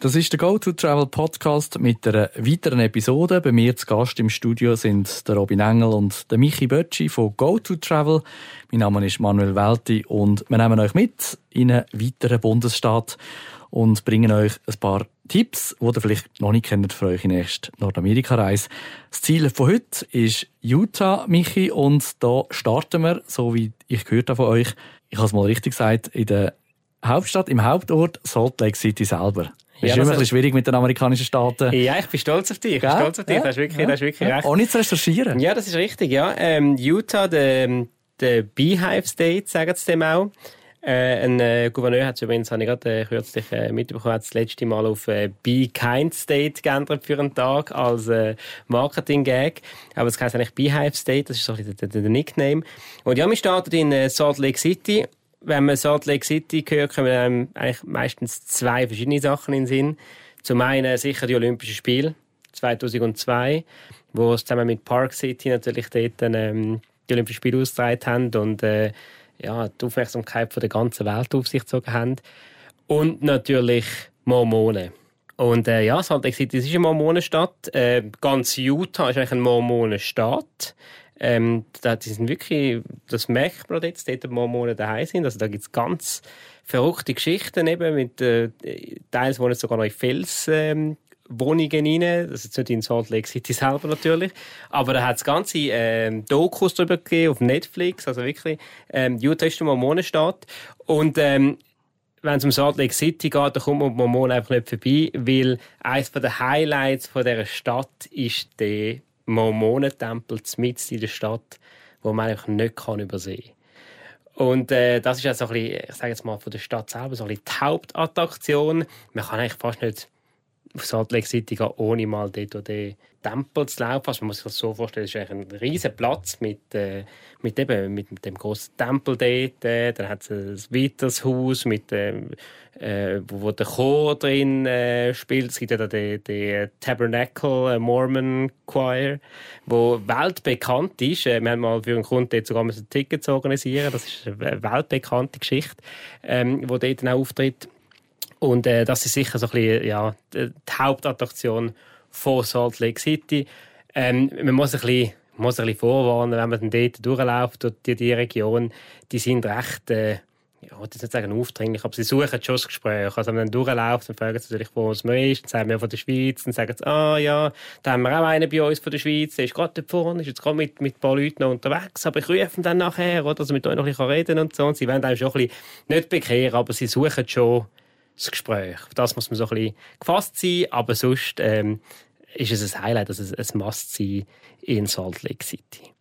Das ist der Go-To-Travel Podcast mit einer weiteren Episode. Bei mir zu Gast im Studio sind der Robin Engel und der Michi Bötschi von Go-To-Travel. Mein Name ist Manuel Welti und wir nehmen euch mit in einen weiteren Bundesstaat und bringen euch ein paar Tipps, die ihr vielleicht noch nicht kennt für eure nächste Nordamerika-Reise. Das Ziel von heute ist Utah, Michi, und da starten wir, so wie ich gehört habe von euch, ich habe es mal richtig gesagt, in der Hauptstadt, im Hauptort Salt Lake City selber. Ja, ist immer ein bisschen schwierig mit den amerikanischen Staaten. Ja, ich bin stolz auf dich. Ich bin stolz auf dich. Ja, das ist wirklich, ja, das ist wirklich recht. Ohne zu recherchieren. Ja, das ist richtig, ja. Ähm, Utah, der, der Beehive State, sagen sie dem auch. Äh, ein äh, Gouverneur hat übrigens, habe ich gerade äh, kürzlich äh, mitbekommen, hat das letzte Mal auf äh, Be Kind State geändert für einen Tag als äh, Marketing-Gag. Aber es heißt eigentlich Beehive State, das ist so ein bisschen der, der, der Nickname. Und ja, wir starten in Salt Lake City wenn man Salt Lake City hört, kommen einem eigentlich meistens zwei verschiedene Sachen in den Sinn. Zum einen sicher die Olympischen Spiele 2002, wo es zusammen mit Park City natürlich dort ähm, die Olympischen Spiele ausgetragen haben und äh, ja, die Aufmerksamkeit von der ganzen Welt auf sich gezogen haben. Und natürlich Mormonen. Und äh, ja, Salt Lake City ist eine Mormonenstadt. Äh, ganz Utah ist eigentlich ein Mormonenstaat. Ähm, da, die sind wirklich, das merkt man jetzt, dort paar Monate daheim sind. Also da gibt es ganz verrückte Geschichten eben mit, äh, teils wohnen sogar noch in Fels, ähm, rein. Das ist nicht in Salt Lake City selber natürlich. Aber da hat es ganze ähm, Dokus darüber gegeben auf Netflix. Also wirklich, ähm, Utah ist der Mormonenstaat. Und ähm, wenn es um Salt Lake City geht, dann kommt man Mormonen einfach nicht vorbei, weil eines der Highlights von dieser Stadt ist der Mormonentempel mitten in der Stadt, wo man eigentlich nicht kann übersehen. Und äh, das ist ja so ein bisschen, ich sage jetzt mal von der Stadt selber, so ein bisschen die Hauptattraktion. Man kann eigentlich fast nicht auf Salt Lake City gehen, ohne mal dort oder Tempel zu laufen. Also man muss sich das so vorstellen, es ist ein riesiger Platz mit, äh, mit, eben, mit, dem grossen Tempel dort. Äh, dann hat es ein weiteres Haus, mit, äh, äh, wo, wo der Chor drin äh, spielt. Es gibt ja den, den Tabernacle Mormon Choir, wo weltbekannt ist. Äh, wir haben mal für einen Kunden sogar ein Ticket zu organisieren. Das ist eine weltbekannte Geschichte, ähm, wo dort auch auftritt. Und äh, das ist sicher so ein bisschen, ja, die Hauptattraktion von Salt Lake City. Ähm, man muss ein bisschen, muss ein bisschen vorwarnen, wenn man dann dort durchläuft, durch die, die Region, die sind recht, äh, ich will nicht sagen aufdringlich, aber sie suchen schon das Gespräch. Also wenn man dann durchläuft, dann fragen sie natürlich, wo man ist, dann sagen wir von der Schweiz, dann sagen sie, ah ja, da haben wir auch einen bei uns von der Schweiz, der ist gerade dort vorne, ist jetzt gerade mit, mit ein paar Leuten noch unterwegs, aber ich rufe ihn dann nachher, oder, dass also mit euch noch ein bisschen reden und so. Und sie wollen einem schon ein bisschen, nicht bekehren, aber sie suchen schon das Gespräch. Auf das muss man so ein bisschen gefasst sein, aber sonst ähm, ist es ein Highlight, also ein Must-See in Salt Lake City.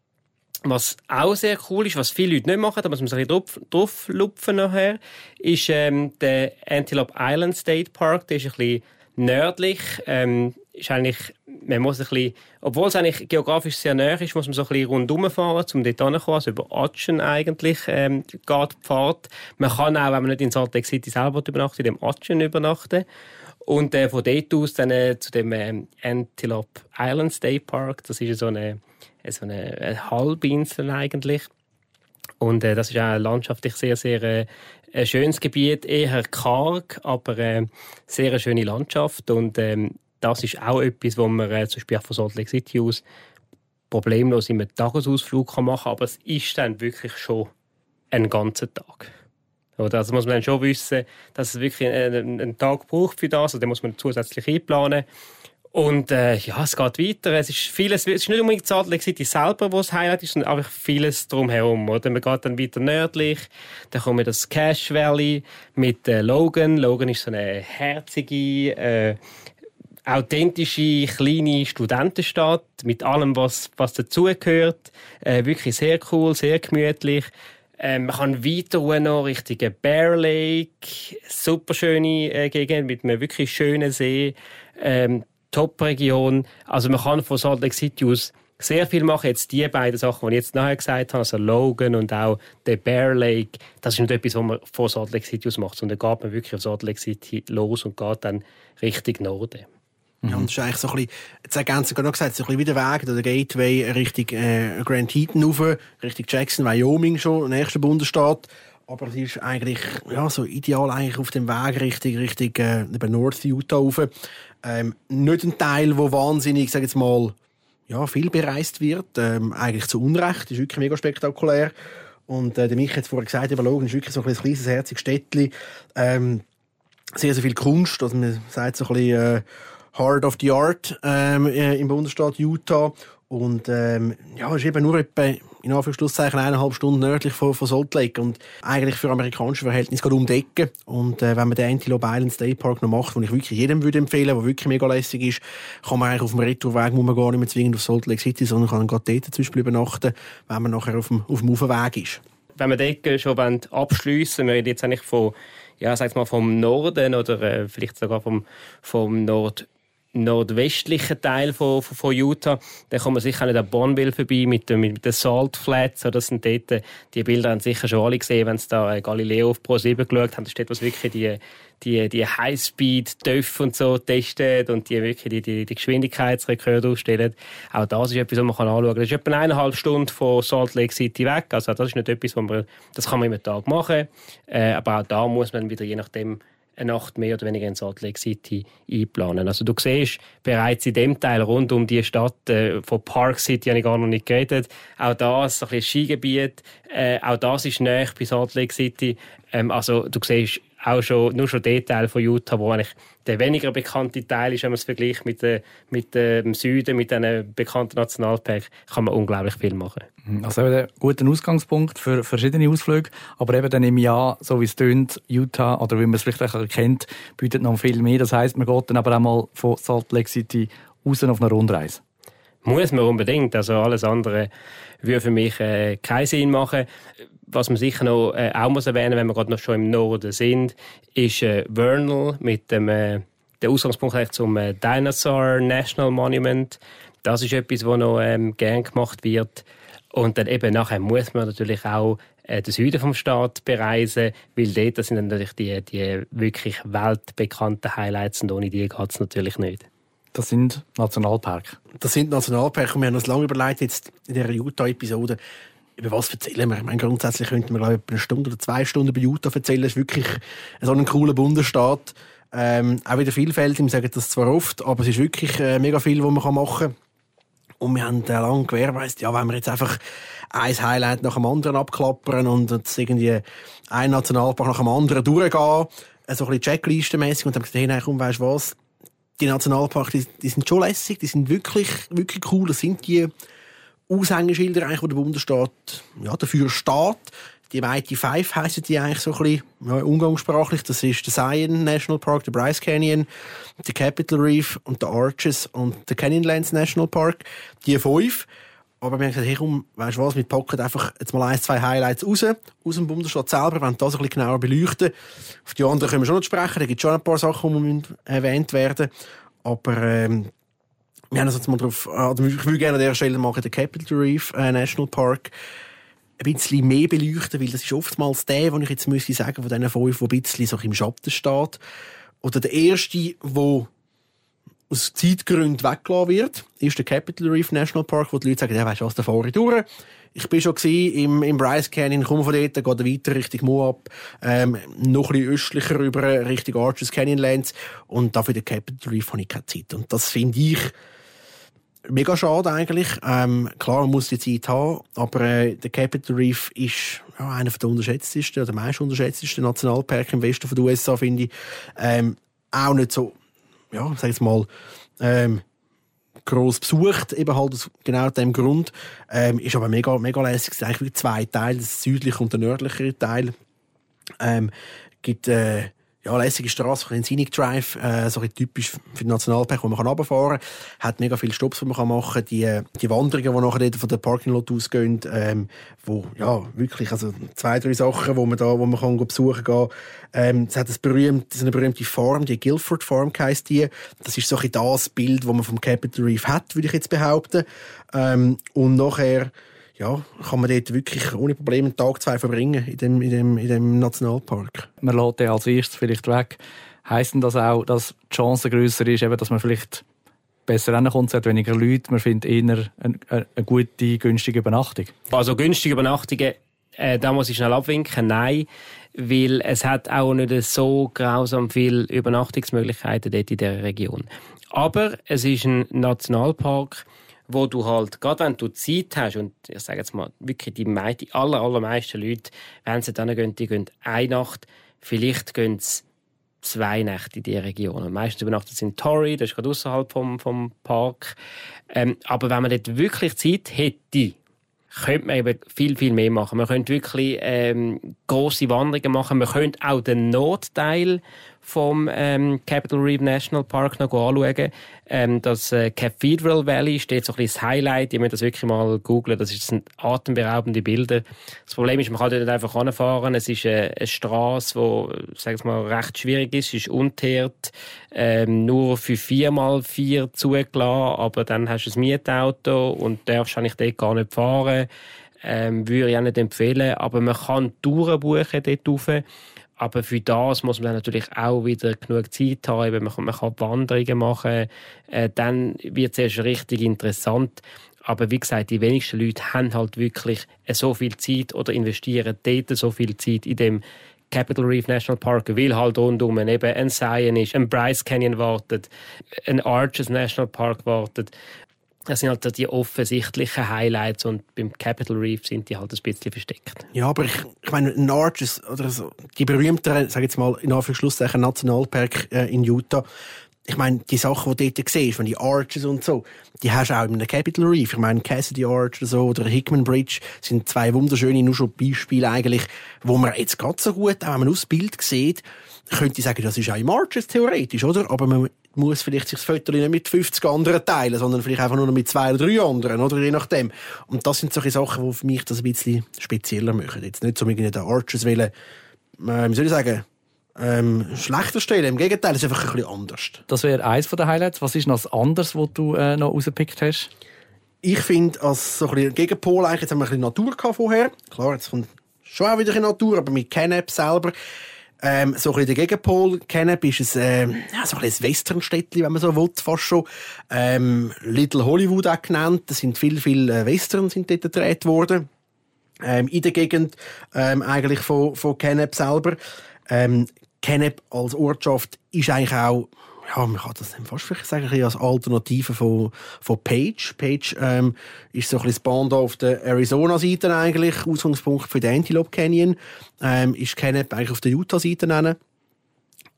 Was auch sehr cool ist, was viele Leute nicht machen, da muss man sich ein bisschen drauf, drauf nachher, ist ähm, der Antelope Island State Park. Der ist ein bisschen nördlich. Ähm, ist eigentlich, man muss ein bisschen, obwohl es eigentlich geografisch sehr näher ist, muss man so ein bisschen rundherum fahren, um dort hinzukommen. Also über Atschen eigentlich ähm, geht die Fahrt. Man kann auch, wenn man nicht in Salt Lake City selber übernachtet, in dem Atschen übernachten. Und äh, von dort aus dann äh, zu dem äh, Antelope Island State Park. Das ist so eine, so eine, eine Halbinsel eigentlich. Und äh, das ist auch landschaftlich sehr, sehr äh, ein schönes Gebiet, eher karg, aber äh, sehr eine schöne Landschaft. Und ähm, das ist auch etwas, wo man äh, zum Beispiel von Salt Lake City aus problemlos in einem Tagesausflug kann machen kann. Aber es ist dann wirklich schon ein ganzer Tag. Oder? Also muss man dann schon wissen, dass es wirklich einen, einen Tag braucht für das. Also den muss man zusätzlich einplanen. Und äh, ja, es geht weiter. Es ist vieles, es ist nicht unbedingt Salt Lake City selber, wo das Highlight ist, sondern einfach vieles drumherum. Oder? Man geht dann weiter nördlich, dann wir das Cache Valley mit äh, Logan. Logan ist so eine herzige, äh, authentische, kleine Studentenstadt mit allem, was, was dazugehört. Äh, wirklich sehr cool, sehr gemütlich. Ähm, man kann weiter noch Richtung Bear Lake, super schöne äh, Gegend mit einem wirklich schönen See. Ähm, Top-Region. Also man kann von Salt Lake City aus sehr viel machen. Jetzt die beiden Sachen, die ich jetzt nachher gesagt habe, also Logan und auch der Bear Lake, das ist nicht etwas, was man von Salt Lake City aus macht, sondern da geht man wirklich auf Salt Lake City los und geht dann Richtung Norden. Ja, und das ist eigentlich so ein bisschen, jetzt ergänzen noch gesagt, so ein bisschen wie der Weg, der Gateway Richtung äh, Grand Teton rauf, Richtung Jackson, Wyoming schon, nächster Bundesstaat. Aber es ist eigentlich ja, so ideal eigentlich auf dem Weg Richtung, Richtung äh, North Utah rauf. Ähm, nicht ein Teil, wo wahnsinnig, sag jetzt mal, ja, viel bereist wird. Ähm, eigentlich zu Unrecht. Das ist wirklich mega spektakulär. Und äh, der Mich hat vorher gesagt, Logan ist wirklich so ein kleines, herziges Städtchen. Ähm, sehr, sehr viel Kunst. Also man sagt so ein bisschen äh, Heart of the Art ähm, äh, im Bundesstaat Utah. Und ähm, ja, ist eben nur etwa, in Anführungszeichen, eineinhalb Stunden nördlich von, von Salt Lake und eigentlich für amerikanische Verhältnisse gerade um die Ecke. Und äh, wenn man den Antelope Island State Park noch macht, den ich wirklich jedem würde empfehlen, der wirklich mega lässig ist, kann man eigentlich auf dem Retourweg muss man gar nicht mehr zwingend auf Salt Lake City, sondern kann gerade dort zum Beispiel übernachten, wenn man nachher auf dem, auf dem Aufweg ist. Wenn die Ecke schon abschliessen wir reden jetzt eigentlich von, ja, mal vom Norden oder äh, vielleicht sogar vom, vom Nord nordwestlichen Teil von, von, von, Utah. Dann kommt man sicher nicht an Bonneville vorbei mit, mit, mit den Salt Flats. Das sind dort, die Bilder haben sicher schon alle gesehen, wenn sie da äh, Galileo auf Pro 7 geschaut haben. Da steht was wirklich die, die, die Highspeed-Töpfe und so testet und die wirklich die, die, die Geschwindigkeitsrekorde aufstellen. Auch das ist etwas, was man kann anschauen kann. Das ist etwa eineinhalb Stunden von Salt Lake City weg. Also das ist nicht etwas, wo man, das kann man immer Tag machen. Äh, aber auch da muss man wieder je nachdem eine Nacht mehr oder weniger in Salt Lake City einplanen. Also du siehst bereits in dem Teil rund um die Stadt äh, von Park City habe ich gar noch nicht geredet. Auch das, ein bisschen Skigebiet, äh, auch das ist näher bei Salt Lake City. Ähm, also du siehst auch schon, nur schon der Teil von Utah, wo eigentlich der weniger bekannte Teil ist, wenn man es vergleicht mit, äh, mit äh, dem Süden, mit einem bekannten Nationalpark, kann man unglaublich viel machen. Mhm. Also eben ein guter Ausgangspunkt für verschiedene Ausflüge, aber eben dann im Jahr, so wie es tönt, Utah, oder wie man es vielleicht auch kennt, bietet noch viel mehr. Das heißt, man geht dann aber auch mal von Salt Lake City raus auf eine Rundreise. Muss man unbedingt. Also alles andere würde für mich äh, keinen Sinn machen was man sicher noch äh, auch muss erwähnen, wenn wir gerade noch schon im Norden sind, ist äh, Vernal mit dem äh, der Ausgangspunkt zum äh, Dinosaur National Monument. Das ist etwas, was noch ähm, gern gemacht wird. Und dann eben nachher muss man natürlich auch äh, den Süden vom Staat bereisen, weil dort sind dann natürlich die, die wirklich weltbekannten Highlights und ohne die geht es natürlich nicht. Das sind Nationalparke. Das sind Nationalparke und wir haben uns lange überlegt, jetzt in dieser Utah-Episode, über was erzählen wir? Ich meine, grundsätzlich könnten wir, glaube ich, eine Stunde oder zwei Stunden bei Utah erzählen. Es ist wirklich so ein cooler Bundesstaat. Ähm, auch wieder vielfältig, wir sagen das zwar oft, aber es ist wirklich äh, mega viel, was man machen kann. Und wir haben äh, lange gewährleistet, ja, wenn wir jetzt einfach ein Highlight nach dem anderen abklappern und jetzt irgendwie ein Nationalpark nach dem anderen durchgehen, äh, so ein bisschen Checklistenmäßig und dann gesagt, hey, nein, komm, weißt du was? Die Nationalparks, die, die sind schon lässig, die sind wirklich, wirklich cool. Das sind die Aushängeschilder, eigentlich, wo der Bundesstaat ja, dafür steht. Die Mighty Five heissen die eigentlich so ein bisschen ja, umgangssprachlich. Das ist der Zion National Park, der Bryce Canyon, der Capitol Reef und der Arches und der Canyonlands National Park. Die fünf. Aber wir haben gesagt, hey, komm, weißt du was, wir packen einfach jetzt mal ein, zwei Highlights raus, aus dem Bundesstaat selber, wenn das ein bisschen genauer beleuchten. Auf die anderen können wir schon noch sprechen, da gibt es schon ein paar Sachen, die erwähnt werden Aber ähm, wir haben uns jetzt mal drauf, also ich würde gerne an der Stelle machen, den Capitol Reef äh, National Park ein bisschen mehr beleuchten, weil das ist oftmals der, wo ich jetzt müsste sagen, von diesen fünf, der ein bisschen so im Schatten steht. Oder der erste, wo aus Zeitgründen weggelassen wird, ist der Capitol Reef National Park, wo die Leute sagen, ja, weißt du was, da fahre ich durch. Ich bin schon im, im Bryce Canyon, komme von dort, gehe weiter Richtung Moab, ähm, noch ein bisschen östlicher rüber, Richtung Arches Canyonlands. Und dafür den Capitol Reef habe ich keine Zeit. Und das finde ich, mega schade eigentlich. Ähm, klar, man muss die Zeit haben, aber äh, der Capitol Reef ist ja, einer der unterschätztesten oder meist unterschätztesten Nationalparks im Westen der USA, finde ich. Ähm, auch nicht so, ja, sag jetzt mal, ähm, gross besucht, eben halt aus genau dem Grund. Ähm, ist aber mega, mega lässig. Es sind eigentlich zwei Teile, das südliche und der nördliche Teil. Ähm, gibt, äh, ja, lässige Straße, ein Scenic Drive, äh, so ein typisch für den Nationalpark, wo man runterfahren kann. Hat mega viele Stops, die man machen kann. Die, die Wanderungen, die nachher von der Parking Lot ausgehen, ähm, wo, ja, wirklich, also zwei, drei Sachen, wo man da, wo man kann besuchen kann. Ähm, es hat ein berühmt, eine berühmte Farm, die Guilford Farm heisst die. Das ist so ein das Bild, das man vom Capitol Reef hat, würde ich jetzt behaupten. Ähm, und nachher, ja, kann man dort wirklich ohne Probleme einen Tag, zwei verbringen in dem, in dem, in dem Nationalpark. Man lädt den als erstes vielleicht weg. Heißt denn das auch, dass die Chance grösser ist, eben, dass man vielleicht besser reinkommt, es hat weniger Leute, man findet eher eine, eine gute, günstige Übernachtung? Also günstige Übernachtungen Äh, da muss ich schnell abwinken. Nein, weil es hat auch nicht so grausam viele Übernachtungsmöglichkeiten dort in der Region. Aber es ist ein Nationalpark, wo du halt, gerade wenn du Zeit hast, und ich sage jetzt mal, wirklich die, die aller, allermeisten Leute, wenn sie dann gehen, die gehen eine Nacht, vielleicht gehen sie zwei Nächte in dieser Region. Und meistens übernachtet sie in Torrey, das ist gerade außerhalb vom, vom Park. Ähm, aber wenn man dort wirklich Zeit hätte, könnte man eben viel, viel mehr machen. Man könnte wirklich ähm, grosse Wanderungen machen. Man könnte auch den Notteil vom ähm, Capital Reef National Park noch anschauen. Ähm, das äh, Cathedral Valley steht so ein bisschen das Highlight. Ihr müsst das wirklich mal googeln. Das sind atemberaubende Bilder. Das Problem ist, man kann dort nicht einfach anfahren. Es ist äh, eine Straße, die, sag mal, recht schwierig ist. Sie ist unteert, ähm, nur für vier mal vier zugelassen. Aber dann hast du ein Mietauto und darfst eigentlich dort gar nicht fahren. Ähm, würde ich auch nicht empfehlen. Aber man kann Touren buchen dort rauf. Aber für das muss man natürlich auch wieder genug Zeit haben. Man kann, man kann Wanderungen machen. Äh, dann wird es erst richtig interessant. Aber wie gesagt, die wenigsten Leute haben halt wirklich so viel Zeit oder investieren dort so viel Zeit in dem Capital Reef National Park, weil halt rundum eben ein Zion ist, ein Bryce Canyon wartet, ein Arches National Park wartet. Das sind halt die offensichtlichen Highlights und beim Capital Reef sind die halt ein bisschen versteckt. Ja, aber ich, ich meine, Arches oder so, die berühmteren, sag jetzt mal, in Anführungszeichen Nationalpark äh, in Utah, ich meine, die Sachen, die du dort siehst, wenn die Arches und so, die hast du auch in einem Capital Reef. Ich meine, Cassidy Arch oder so, oder Hickman Bridge, sind zwei wunderschöne, nur schon Beispiele eigentlich, wo man jetzt gerade so gut, auch wenn man aus Bild sieht, könnte ich sagen, das ist auch im Arches theoretisch, oder? Aber man muss vielleicht sich das Foto nicht mit 50 anderen teilen, sondern vielleicht einfach nur mit zwei oder drei anderen, oder je nachdem. Und das sind solche Sachen, die für mich das ein bisschen spezieller machen. Jetzt nicht so mit den Arches wollen, äh, wie soll ich sagen, ähm, schlechter stellen. Im Gegenteil, es ist einfach ein bisschen anders. Das wäre eines der Highlights. Was ist noch das anderes, was du äh, noch rausgepickt hast? Ich finde, als so ein bisschen Gegenpol, eigentlich, jetzt haben wir ein bisschen Natur gehabt vorher. Klar, jetzt kommt schon auch wieder in Natur, aber mit Kennep selber ähm, so ein bisschen der Gegenpol kennen, ist ein, äh, ja, so ein bisschen Westernstädtchen, wenn man so will, fast schon. Ähm, Little Hollywood auch genannt. Da sind viel, viel äh, Western sind dort gedreht worden. Ähm, in der Gegend, ähm, eigentlich von, von Kennep selber. Ähm, Kennep als Ortschaft ist eigentlich auch ja, man kann das fast vielleicht sagen, als Alternative von, von Page. Page ähm, ist so ein bisschen Band auf der Arizona-Seite eigentlich, Ausgangspunkt für den Antelope Canyon. Ähm, ist Kenneth eigentlich auf der Utah-Seite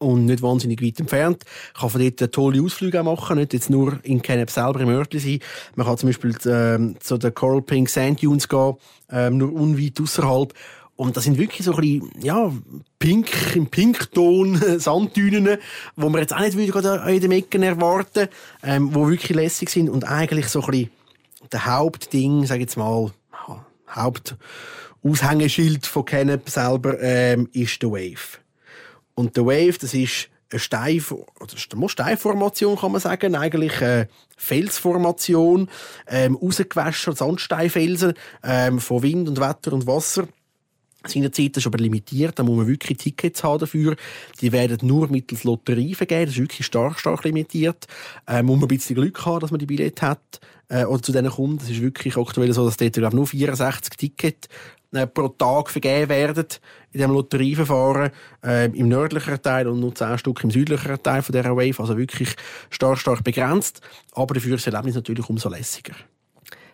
und nicht wahnsinnig weit entfernt. Man kann von dort tolle Ausflüge machen, nicht jetzt nur in Kennep selber im Örtli sein. Man kann zum Beispiel ähm, zu den Coral Pink Sand Dunes gehen, ähm, nur unweit außerhalb und das sind wirklich so ein bisschen, ja, pink, im Pinkton Sanddünen, wo man jetzt auch nicht wieder an jedem Ecken erwarten, ähm, wo wirklich lässig sind und eigentlich so ein bisschen der Hauptding, sag ich jetzt mal, Hauptaushängeschild von Kennep selber, ähm, ist der Wave. Und der Wave, das ist eine Stein, oder eine Steinformation, kann man sagen, eigentlich eine Felsformation, ähm, Sandsteinfelsen, ähm, von Wind und Wetter und Wasser Seinerzeit ist aber limitiert, da muss man wirklich Tickets haben dafür. Die werden nur mittels Lotterie vergeben, das ist wirklich stark, stark limitiert. Äh, muss man ein bisschen Glück haben, dass man die Billette hat, äh, oder zu denen kommt. Es ist wirklich aktuell so, dass dort, glaube nur 64 Tickets äh, pro Tag vergeben werden in diesem Lotterieverfahren äh, im nördlichen Teil und nur 10 Stück im südlichen Teil von dieser Wave, also wirklich stark, stark begrenzt. Aber dafür ist das Erlebnis natürlich umso lässiger.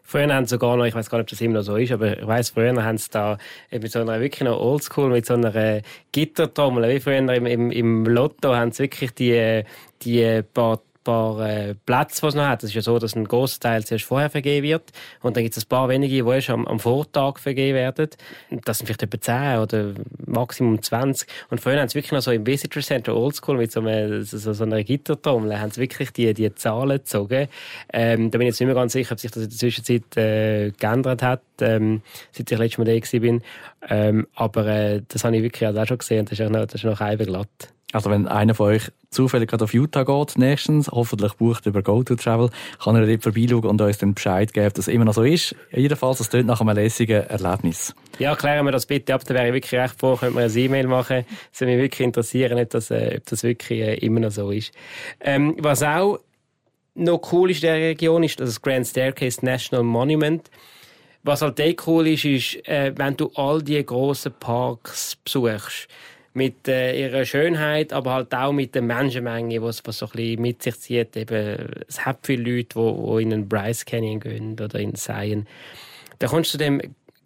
Früher haben sie sogar noch, ich weiß gar nicht, ob das immer noch so ist, aber ich weiß, früher haben sie da mit so einer wirklich noch Oldschool, mit so einer äh, Gittertrommel, wie früher im, im, im Lotto haben sie wirklich die, äh, die paar paar äh, Plätze, die es noch hat. Es ist ja so, dass ein Großteil zuerst vorher vergeben wird und dann gibt es ein paar wenige, die erst am, am Vortag vergeben werden. Das sind vielleicht etwa 10 oder Maximum 20. Und vorher haben sie wirklich noch so im Visitor Center Oldschool mit so, einem, so, so einer Gittertrommel, haben sie wirklich die, die Zahlen gezogen. Ähm, da bin ich jetzt nicht mehr ganz sicher, ob sich das in der Zwischenzeit äh, geändert hat, ähm, seit ich letztes Mal da war. Ähm, aber äh, das habe ich wirklich auch schon gesehen. Das ist noch, das ist noch glatt. Also wenn einer von euch zufällig gerade auf Utah geht, nächstens, hoffentlich bucht über GoToTravel, kann er dort vorbeischauen und uns dann Bescheid geben, dass es immer noch so ist. Jedenfalls, das tönt nach einem lässigen Erlebnis. Ja, klären wir das bitte ab, da wäre ich wirklich recht froh, könnte man ein E-Mail machen. Es würde mich wirklich interessieren, ob das, äh, ob das wirklich äh, immer noch so ist. Ähm, was auch noch cool ist in der Region, ist das Grand Staircase National Monument Was halt eh cool ist, ist, äh, wenn du all die grossen Parks besuchst, mit äh, ihrer Schönheit, aber halt auch mit der Menschenmenge, was was so ein mit sich zieht. Eben, es hat viele Leute, die in den Bryce Canyon gehen oder in Zion. Da kommst du dem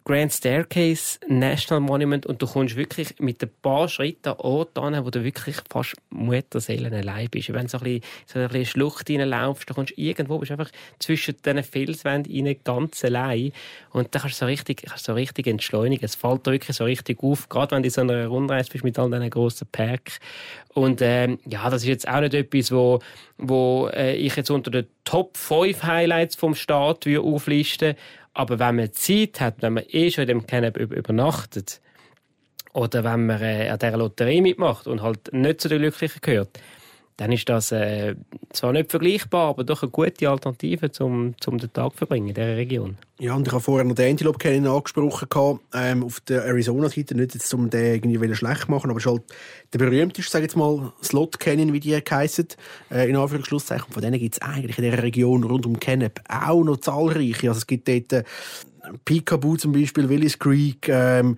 Grand Staircase National Monument und du kommst wirklich mit ein paar Schritten an Ort wo du wirklich fast Mutterseelen allein bist. Wenn du so ein bisschen, so ein bisschen Schlucht reinlaufst, dann kommst du irgendwo, bist einfach zwischen diesen Felswänden rein, ganz allein und dann kannst du so richtig, kannst so richtig entschleunigen. Es fällt dir wirklich so richtig auf, gerade wenn du in so einer Rundreise bist mit all diesen grossen Parks. Und ähm, ja, das ist jetzt auch nicht etwas, wo, wo äh, ich jetzt unter den Top 5 Highlights vom Staat auflisten aber wenn man Zeit hat, wenn man eh schon in dem Camp übernachtet, oder wenn man äh, an dieser Lotterie mitmacht und halt nicht zu den Glücklichen gehört, dann ist das äh, zwar nicht vergleichbar, aber doch eine gute Alternative, um, um den Tag zu verbringen in dieser Region. Ja, und ich habe vorher noch den Antelope Canyon angesprochen, ähm, auf der Arizona-Seite, nicht jetzt, um den irgendwie schlecht zu machen, aber es ist halt der berühmteste, sage jetzt mal, Slot Canyon, wie die heissen, äh, in Anführungszeichen. Von denen gibt es eigentlich in dieser Region rund um Kennep auch noch zahlreiche. Also es gibt dort äh, Peekaboo zum Beispiel, Willis Creek, ähm,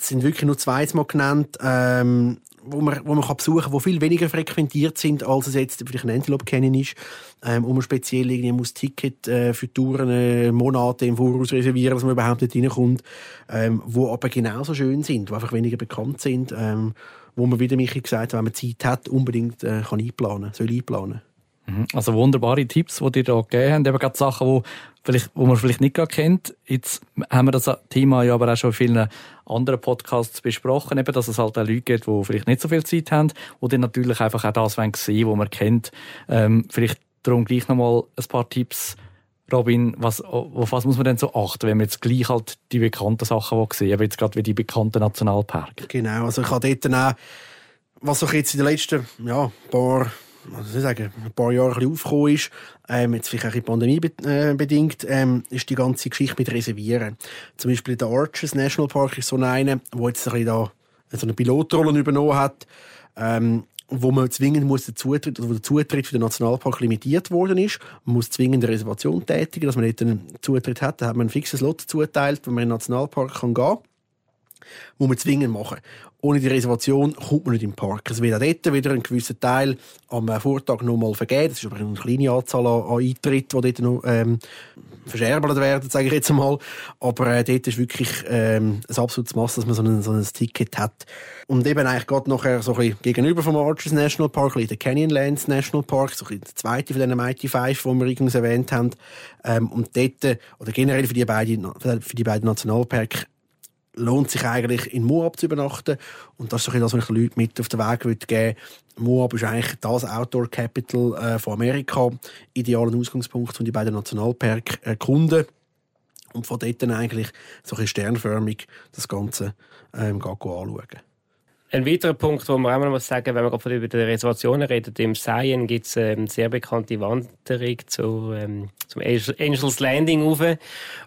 sind wirklich nur zweimal genannt. Ähm, wo man, wo man kann besuchen kann, die viel weniger frequentiert sind, als es jetzt vielleicht ein Antelope Canyon ist. Ähm, wo man speziell irgendwie muss Ticket äh, für Touren äh, Monate im Voraus reservieren, dass man überhaupt nicht reinkommt. Ähm, wo aber genauso schön sind, die einfach weniger bekannt sind. Ähm, wo man wieder mich gesagt hat, wenn man Zeit hat, unbedingt äh, kann einplanen, soll einplanen. Mhm. Also wunderbare Tipps, die dir da gegeben haben. Eben gerade Sachen, wo, vielleicht, wo man vielleicht nicht gerade kennt. Jetzt haben wir das Thema ja aber auch schon in vielen anderen Podcasts besprochen, eben, dass es halt auch Leute gibt, die vielleicht nicht so viel Zeit haben und dann natürlich einfach auch das wollen sehen, was man kennt. Ähm, vielleicht darum gleich nochmal ein paar Tipps. Robin, was, auf was muss man denn so achten, wenn man jetzt gleich halt die bekannten Sachen sehen, aber jetzt gerade wie die bekannten Nationalparke? Genau, also ich habe dort auch, was auch jetzt in den letzten ja, paar also ich sagen, ein paar Jahre ein aufgekommen ist, ähm, jetzt vielleicht auch in Pandemie äh, ähm, ist die ganze Geschichte mit Reservieren. Zum Beispiel der Arches National Park ist so einer, wo jetzt ein da so eine Pilotrolle übernommen hat, ähm, wo man zwingend muss den Zutritt, oder wo der Zutritt für den Nationalpark limitiert worden ist. Man muss zwingend eine Reservation tätigen, dass man nicht einen Zutritt hat. Da hat man ein fixes Lot zuteilt, wo man in den Nationalpark kann gehen kann muss man zwingend machen. Ohne die Reservation kommt man nicht im Park. Es wird auch dort wieder ein gewisser Teil am äh, Vortag noch mal vergeben. Das ist aber eine kleine Anzahl an, an Eintritten, die dort noch ähm, verscherbelt werden, sage ich jetzt einmal. Aber äh, dort ist wirklich ähm, ein absolutes Mass, dass man so ein, so ein Ticket hat. Und eben eigentlich gerade nachher so ein bisschen gegenüber vom Arches National Park, der Canyonlands National Park, so ein der zweite von diesen Mighty Five, die wir übrigens erwähnt haben. Ähm, und dort, oder generell für die beiden, für die beiden Nationalparks, lohnt sich eigentlich in Moab zu übernachten. Und das ist so das, was ich den Leuten mit auf den Weg geben würde. Moab ist eigentlich das Outdoor Capital äh, von Amerika. Idealer Ausgangspunkt, um die beiden Nationalparks erkunden. Und von dort dann eigentlich so ein sternförmig das Ganze ähm, anschauen. Ein weiterer Punkt, wo man auch mal sagen wenn man gerade über die Reservationen redet, im Seien gibt es eine ähm, sehr bekannte Wanderung zu, ähm, zum Angels Landing rauf.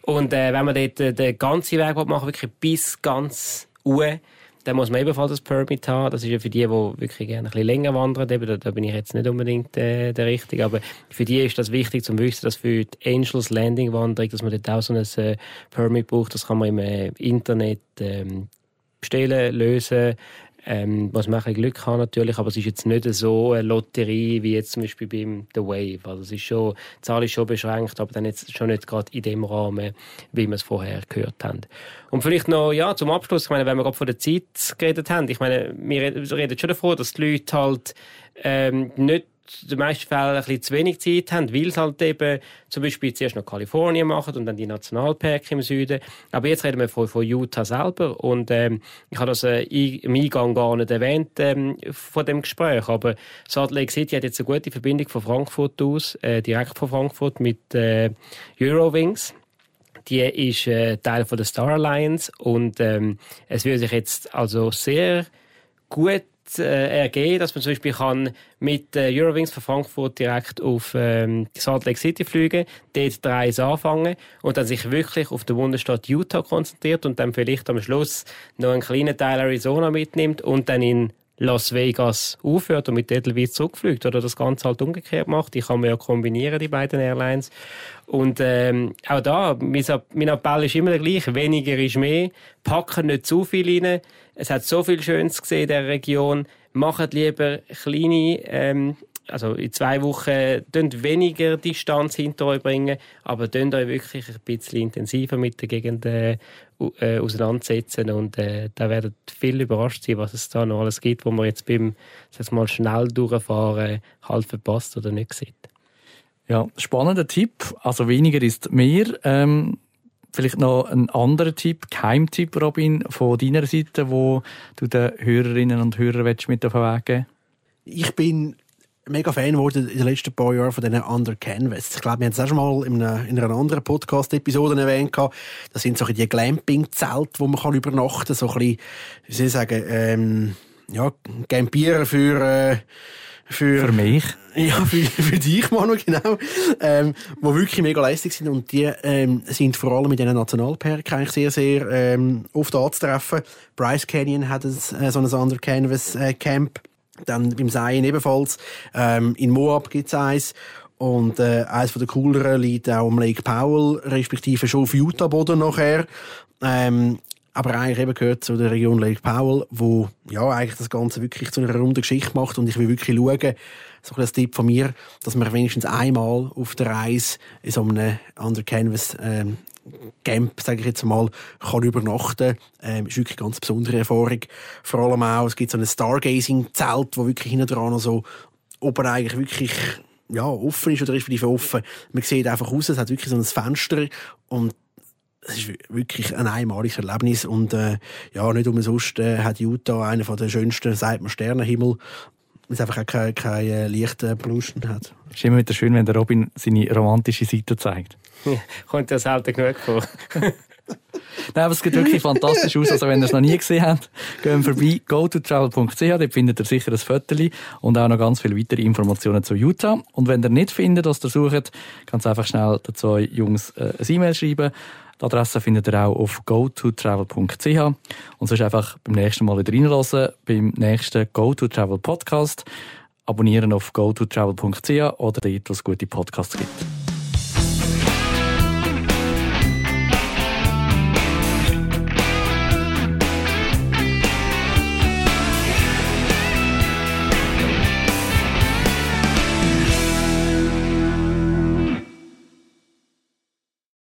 Und äh, wenn man dort äh, den ganzen Weg machen wirklich bis ganz uhr, dann muss man ebenfalls das Permit haben. Das ist ja für die, die wirklich gerne ein bisschen länger wandern. Eben, da, da bin ich jetzt nicht unbedingt äh, der Richtige. Aber für die ist das wichtig zu wissen, dass für die Angels Landing Wanderung, dass man dort auch so ein äh, Permit braucht. Das kann man im äh, Internet ähm, bestellen, lösen. Ähm, was man ein Glück haben natürlich, aber es ist jetzt nicht so eine Lotterie wie jetzt zum Beispiel beim The Wave. Also es ist schon, die Zahl ist schon beschränkt, aber dann jetzt schon nicht gerade in dem Rahmen, wie wir es vorher gehört haben. Und vielleicht noch, ja, zum Abschluss, ich meine, wenn wir gerade von der Zeit geredet haben, ich meine, wir reden schon davon, dass die Leute halt ähm, nicht in den meisten Fällen ein bisschen zu wenig Zeit haben, weil sie halt eben zum Beispiel zuerst noch Kalifornien machen und dann die Nationalparks im Süden. Aber jetzt reden wir von, von Utah selber und ähm, ich habe das äh, im Eingang gar nicht erwähnt ähm, von dem Gespräch, aber Salt Lake City hat jetzt eine gute Verbindung von Frankfurt aus, äh, direkt von Frankfurt mit äh, Eurowings. Die ist äh, Teil von der Star Alliance und ähm, es würde sich jetzt also sehr gut äh, ergeben, dass man zum Beispiel kann mit äh, Eurowings von Frankfurt direkt auf ähm, Salt Lake City fliegen, dort drei anfangen und dann sich wirklich auf den Bundesstaat Utah konzentriert und dann vielleicht am Schluss noch einen kleinen Teil Arizona mitnimmt und dann in Las Vegas aufhört und mit Edelweiss zurückfliegt oder das Ganze halt umgekehrt macht. Die kann man ja kombinieren, die beiden Airlines. Und ähm, auch da, mein, Appell ist immer der gleiche, weniger ist mehr, packen nicht zu viel rein. Es hat so viel Schönes gesehen in der Region. Macht lieber kleine ähm, also in zwei Wochen weniger Distanz hinter euch bringen, aber euch wirklich ein bisschen intensiver mit der Gegend äh, äh, auseinandersetzen und äh, da werdet viel überrascht sein, was es da noch alles gibt, wo man jetzt beim sag mal, schnell durchfahren halt verpasst oder nicht sieht. Ja, spannender Tipp. Also weniger ist mehr. Ähm, vielleicht noch ein anderer Tipp, Keimtipp, Robin, von deiner Seite, wo du den Hörerinnen und Hörern mit auf den Weg geben Ich bin mega Fan geworden in den letzten paar Jahren von diesen Under Canvas. Ich glaube, wir haben es auch schon mal in einer, in einer anderen Podcast-Episode erwähnt. Das sind so die Glamping-Zelte, wo man kann übernachten kann. So ein bisschen, wie soll ich sagen, ähm, ja, campieren für, äh, für, für mich. Ja, für, für dich, Manu, genau. Ähm, wo wirklich mega lästig sind. Und die ähm, sind vor allem in diesen Nationalparks eigentlich sehr, sehr ähm, oft anzutreffen. Bryce Canyon hat ein, äh, so ein Under Canvas äh, Camp. Dann beim Seien ebenfalls. Ähm, in Moab gibt's eins. Und äh, eines der cooleren liegt auch am Lake Powell, respektive schon auf Utah-Boden nachher. Ähm, aber eigentlich eben gehört zu der Region Lake Powell, wo ja eigentlich das Ganze wirklich zu einer runden Geschichte macht und ich will wirklich schauen, so ein Tipp von mir, dass man wenigstens einmal auf der Reise in so einem Under Canvas ähm, Camp, sage ich jetzt mal, kann übernachten. Ähm, ist wirklich eine ganz besondere Erfahrung. Vor allem auch, es gibt so ein Stargazing-Zelt, wo wirklich hinten dran so oben eigentlich wirklich ja, offen ist oder respektive offen. Man sieht einfach raus, es hat wirklich so ein Fenster und es ist wirklich ein einmaliges Erlebnis und äh, ja, nicht umsonst äh, hat Utah einen von der schönsten, sagt man, Sternenhimmel weil es einfach auch keine, keine äh, leichte Pollution hat. Es ist immer wieder schön, wenn der Robin seine romantische Seite zeigt. Kommt ja selten genug vor. Nein, aber es sieht wirklich fantastisch aus. Also, wenn ihr es noch nie gesehen habt, gehen vorbei, gototravel.ch, dort findet ihr sicher ein Foto und auch noch ganz viele weitere Informationen zu Utah. Und wenn ihr nicht findet, was ihr sucht, ihr einfach schnell den zwei Jungs äh, ein E-Mail schreiben. Die Adresse findet ihr auch auf gototravel.ch und sonst einfach beim nächsten Mal wieder reinlassen, beim nächsten GoToTravel Podcast abonnieren auf gototravel.ch oder dort, wo es gute Podcasts gibt.